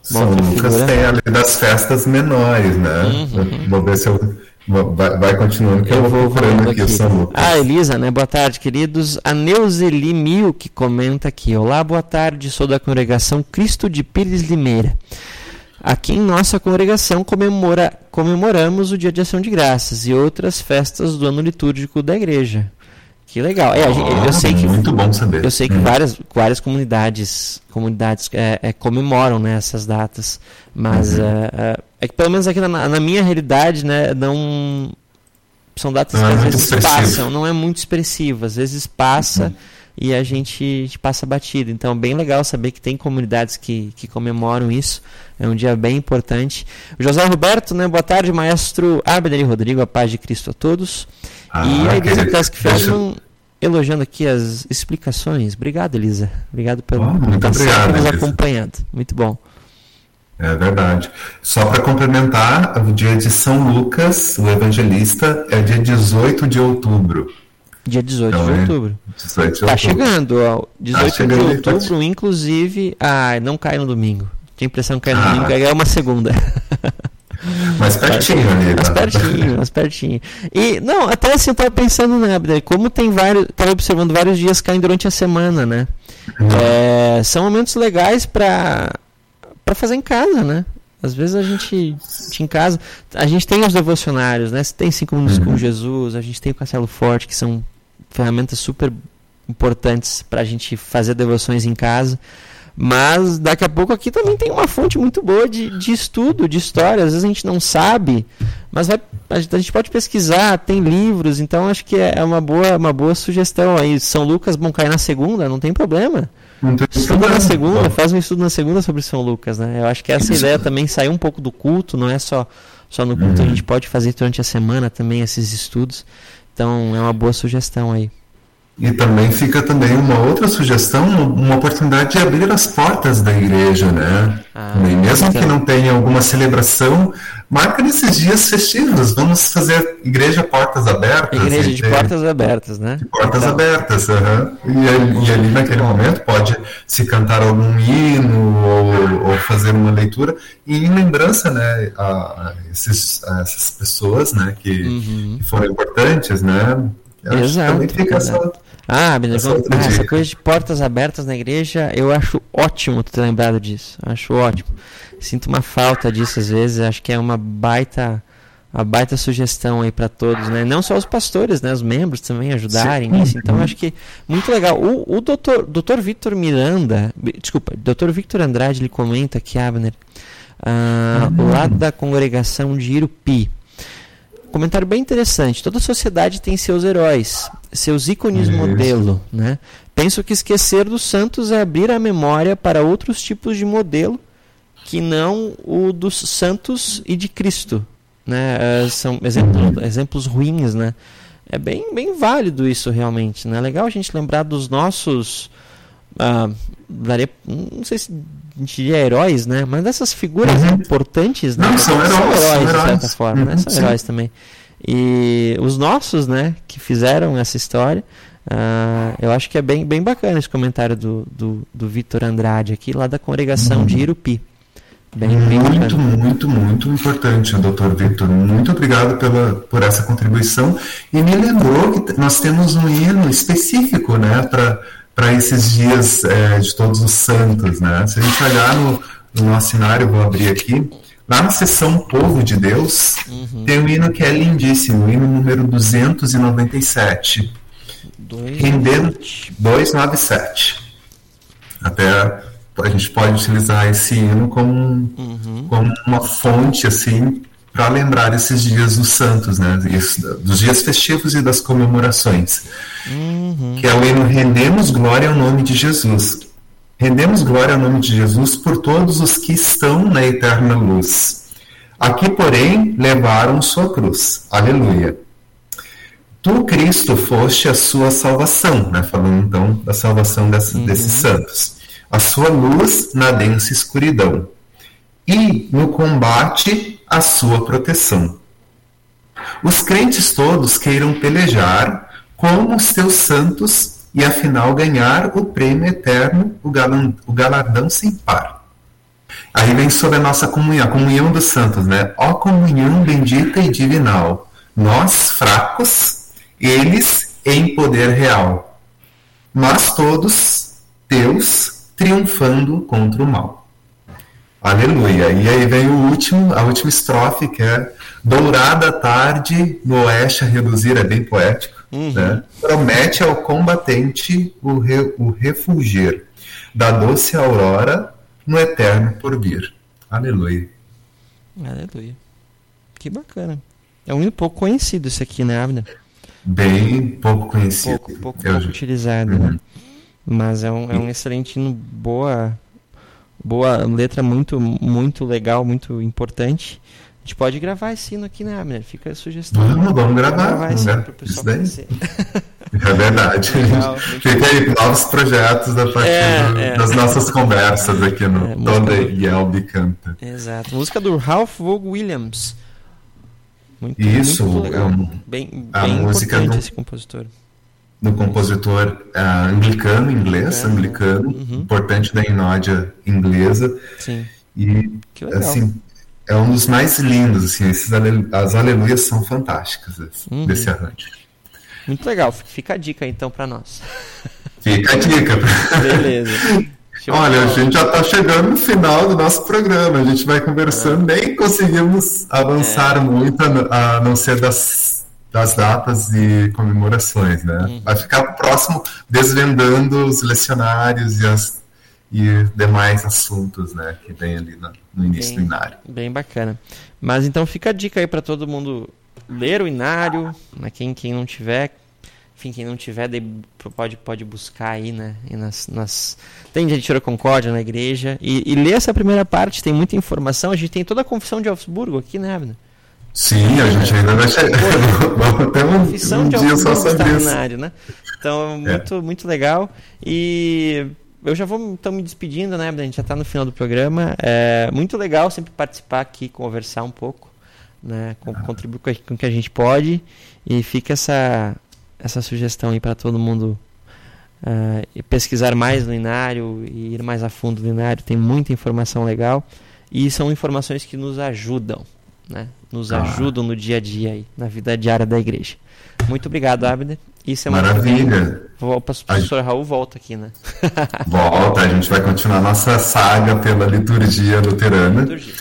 São Lucas figura. tem ali das festas menores, né? Uhum. Vou ver se eu. Vai, vai continuando que eu, eu vou procurando aqui, aqui o São Lucas. Ah, Elisa, né? Boa tarde, queridos. A Neuzeli Mil que comenta aqui. Olá, boa tarde. Sou da congregação Cristo de Pires Limeira. Aqui em nossa congregação comemora, comemoramos o Dia de Ação de Graças e outras festas do ano litúrgico da igreja. Que legal. É, gente, eu sei que muito bom saber. Eu sei que hum. várias, várias comunidades comunidades é, é, comemoram né, essas datas, mas uhum. é, é, é que pelo menos aqui na, na, minha realidade, né, não são datas não que é às vezes expressivo. passam, não é muito expressivo, às vezes passa uhum. e a gente, passa batido. Então, é bem legal saber que tem comunidades que, que comemoram isso. É um dia bem importante. José Roberto, né, boa tarde, maestro Abner e Rodrigo, a paz de Cristo a todos. Ah, e a Elisa Task Feldman elogiando aqui as explicações. Obrigado, Elisa. Obrigado pelo oh, muito obrigado, nos acompanhando. Muito bom. É verdade. Só para complementar, o dia de São Lucas, o evangelista, é dia 18 de outubro. Dia 18 então, de outubro. 18 de tá outubro. chegando, ó. 18 tá chegando, de outubro, inclusive. Ah, não cai no domingo. Tinha a impressão que cai no ah. domingo, é uma segunda. Mais pertinho ali. Mais pertinho, mais pertinho. E, não, até assim, eu tava pensando, né, Abner, como tem vários. Tava observando vários dias caem durante a semana, né? Uhum. É, são momentos legais para para fazer em casa, né? Às vezes a gente, em casa, a gente tem os devocionários, né? Tem cinco minutos uhum. com Jesus, a gente tem o Castelo Forte, que são ferramentas super importantes para a gente fazer devoções em casa. Mas daqui a pouco aqui também tem uma fonte muito boa de, de estudo, de história. Às vezes a gente não sabe, mas vai, a gente pode pesquisar, tem livros, então acho que é uma boa, uma boa sugestão aí. São Lucas, bom cair na segunda, não tem problema. Estuda na segunda, faz um estudo na segunda sobre São Lucas, né? Eu acho que essa ideia também sair um pouco do culto, não é só, só no culto, a gente pode fazer durante a semana também esses estudos. Então é uma boa sugestão aí. E também fica também uma outra sugestão, uma oportunidade de abrir as portas da igreja, né? Ah, mesmo então. que não tenha alguma celebração, marca nesses dias festivos. Vamos fazer igreja portas abertas. Igreja de portas abertas, né? De portas então. abertas, uhum. e, e, ali naquele momento pode se cantar algum hino ou, ou fazer uma leitura e em lembrança, né, a, a, esses, a essas pessoas, né, que, uhum. que foram importantes, né? Exato. Fica exato. essa ah, beleza. Ah, essa coisa de portas abertas na igreja, eu acho ótimo tu ter lembrado disso. Acho ótimo. Sinto uma falta disso às vezes. Acho que é uma baita, uma baita sugestão aí para todos, né? Não só os pastores, né? Os membros também ajudarem Sim. nisso. Então acho que muito legal. O, o doutor, doutor Victor Miranda, desculpa, doutor Victor Andrade, ele comenta aqui, Abner, ah, uhum. lá da congregação de Irupi comentário bem interessante. Toda sociedade tem seus heróis, seus ícones Isso. modelo, né? Penso que esquecer dos santos é abrir a memória para outros tipos de modelo que não o dos santos e de Cristo, né? Uh, são exemplos, exemplos ruins, né? É bem, bem válido isso realmente, né? É legal a gente lembrar dos nossos uh, daria, não sei se diria heróis, né? Mas dessas figuras uhum. importantes, né? Não, são heróis, são heróis, são heróis. de certa forma, uhum, né? São sim. heróis também. E os nossos, né, que fizeram essa história, uh, eu acho que é bem, bem bacana esse comentário do, do, do Vitor Andrade aqui, lá da congregação uhum. de Irupi. Bem, bem muito, muito, muito importante, doutor Vitor. Muito obrigado pela, por essa contribuição. E me lembrou que nós temos um hino específico né, para para esses dias é, de todos os santos, né? Se a gente olhar no, no nosso cenário, vou abrir aqui, lá na seção Povo de Deus, uhum. tem um hino que é lindíssimo, o hino número 297. Dois... Rendendo 297. Até a gente pode utilizar esse hino como, uhum. como uma fonte, assim, para lembrar esses dias dos santos, né? dos dias festivos e das comemorações. Uhum. Que é o hino Rendemos Glória ao Nome de Jesus. Rendemos glória ao nome de Jesus por todos os que estão na eterna luz. Aqui, porém, levaram sua cruz. Aleluia. Tu, Cristo, foste a sua salvação, né? falando então da salvação dessa, uhum. desses santos. A sua luz na densa escuridão. E no combate a sua proteção. Os crentes todos queiram pelejar como os teus santos e afinal ganhar o prêmio eterno, o, galan, o galardão sem par. Aí vem sobre a nossa comunhão, a comunhão dos santos, né? Ó comunhão bendita e divinal, nós fracos, eles em poder real. Nós todos, Deus, triunfando contra o mal. Aleluia. E aí vem o último, a última estrofe, que é Dourada tarde no oeste a reduzir, é bem poético, uhum. né? Promete ao combatente o, re, o refugir da doce aurora no eterno porvir. Aleluia. Aleluia. Que bacana. É um pouco conhecido esse aqui, né, Abner? Bem pouco conhecido. Pouco, pouco, pouco utilizado, né? uhum. né? Mas é um, é um excelente hino, boa boa letra muito muito legal, muito importante. A gente pode gravar esse sino aqui, né, Abner? Fica a sugestão. Vamos, vamos gravar. Vamos gravar esse para o pessoal conhecer. É verdade. Legal, Fica aí novos projetos a partir é, é. das nossas conversas aqui no é, Toda Yelby Canta. Exato. Música do Ralph Vaughan Williams. Muito, Isso, muito legal. é um, bem, a bem música do, esse compositor. Do compositor uh, anglicano, inglês, anglicano, uhum. importante da inódia inglesa. Sim. E, assim, é um dos mais lindos, assim, esses as aleluias são fantásticas assim, uhum. desse arranjo. Muito legal, fica a dica então para nós. Fica a dica. Beleza. Olha, a gente já está chegando no final do nosso programa. A gente vai conversando, é. nem conseguimos avançar é. muito, a não ser das, das datas e comemorações, né? Uhum. Vai ficar próximo desvendando os lecionários e, as, e demais assuntos, né? Que vem ali no, no início bem, do Inário. Bem bacana. Mas então fica a dica aí para todo mundo ler o Inário, né? quem, quem não tiver enfim, quem não tiver, pode, pode buscar aí, né? nas, nas... Tem gente de Concórdia na igreja. E, e ler essa primeira parte, tem muita informação. A gente tem toda a confissão de Augsburgo aqui, né, Abner? Sim, a gente ainda vai chegar. Vamos ter um, um de dia só sobre isso. Né? Então, muito, é. muito legal. E eu já vou então me despedindo, né? A gente já está no final do programa. É muito legal sempre participar aqui, conversar um pouco, né? Contribuir com o que a gente pode. E fica essa, essa sugestão aí para todo mundo uh, pesquisar mais no Inário e ir mais a fundo no Inário. Tem muita informação legal e são informações que nos ajudam, né? Nos ah. ajudam no dia a dia aí, na vida diária da igreja. Muito obrigado, Abner. E semana Maravilha. o professor Raul volta aqui, né? volta, a gente vai continuar nossa saga pela liturgia luterana. Liturgia.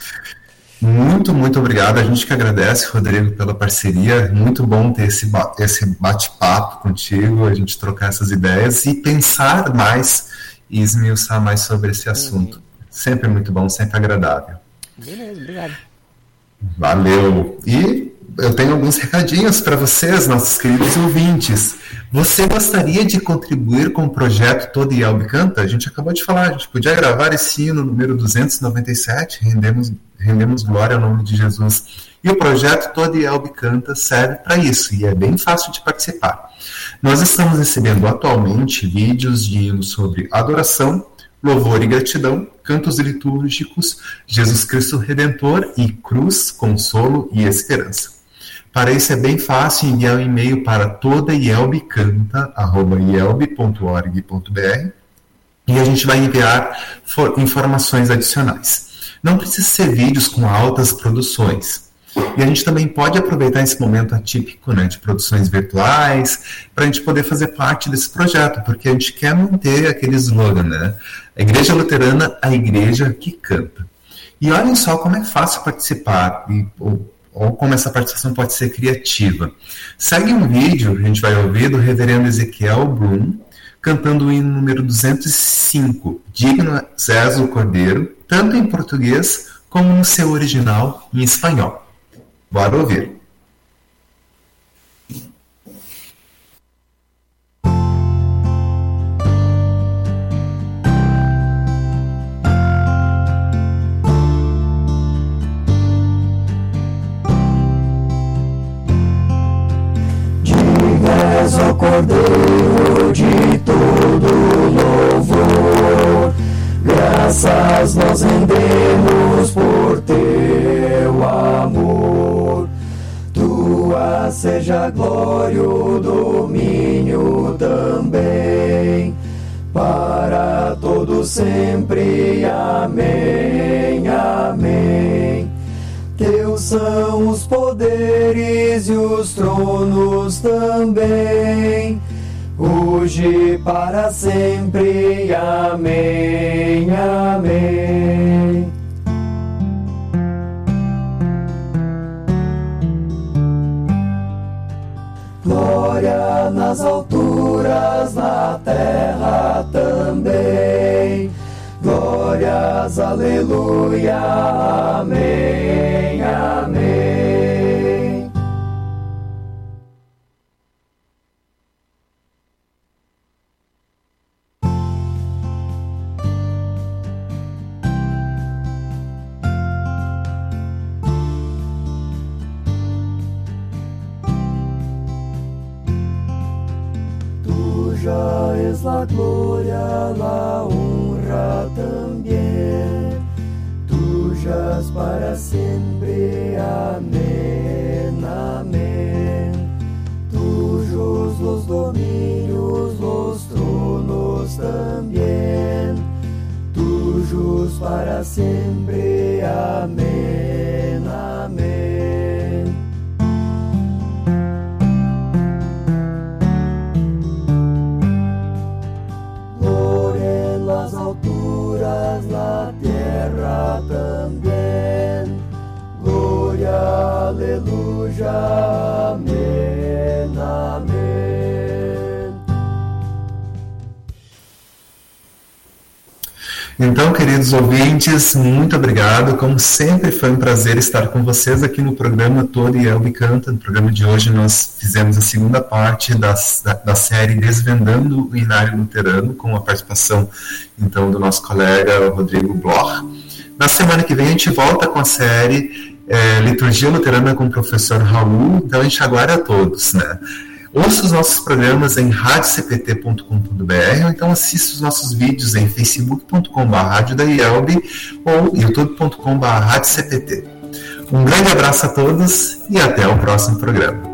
Muito, muito obrigado. A gente que agradece, Rodrigo, pela parceria. Muito bom ter esse, esse bate-papo contigo, a gente trocar essas ideias e pensar mais e esmiuçar mais sobre esse assunto. Uhum. Sempre muito bom, sempre agradável. Beleza, obrigado. Valeu. E eu tenho alguns recadinhos para vocês, nossos queridos ouvintes. Você gostaria de contribuir com o projeto Todo Yelb Canta? A gente acabou de falar, a gente podia gravar esse hino número 297, rendemos, rendemos glória ao nome de Jesus. E o projeto Todo Yelb Canta serve para isso, e é bem fácil de participar. Nós estamos recebendo atualmente vídeos de hinos sobre adoração, louvor e gratidão, cantos litúrgicos, Jesus Cristo Redentor e cruz, consolo e esperança. Para isso é bem fácil enviar um e-mail para todaielbcanta.ielb.org.br e a gente vai enviar informações adicionais. Não precisa ser vídeos com altas produções. E a gente também pode aproveitar esse momento atípico né, de produções virtuais para a gente poder fazer parte desse projeto, porque a gente quer manter aquele slogan, né? A Igreja Luterana, a igreja que canta. E olhem só como é fácil participar. E, ou como essa participação pode ser criativa. Segue um vídeo a gente vai ouvir do reverendo Ezequiel Brum, cantando o hino número 205, Digno César Cordeiro, tanto em português como no seu original em espanhol. Bora ouvir. Cordeiro de todo louvor. Graças nós rendemos seja glória, o domínio também, para todo sempre. Amém, amém. Teus são os poderes e os tronos também, hoje para sempre. Amém, amém. Glória nas alturas, na terra também Glórias, aleluia, amém, amém. La gloria, la honra también, tuyas para siempre. Queridos ouvintes, muito obrigado. Como sempre, foi um prazer estar com vocês aqui no programa Todo e Elbe Canta. No programa de hoje, nós fizemos a segunda parte da, da, série Desvendando o Inário Luterano, com a participação, então, do nosso colega Rodrigo Bloch. Na semana que vem, a gente volta com a série é, Liturgia Luterana com o professor Raul. Então, a gente aguarda a todos, né? Ouça os nossos programas em radiocpt.com.br ou então assista os nossos vídeos em facebook.com.br ou youtube.com.br. Um grande abraço a todos e até o próximo programa.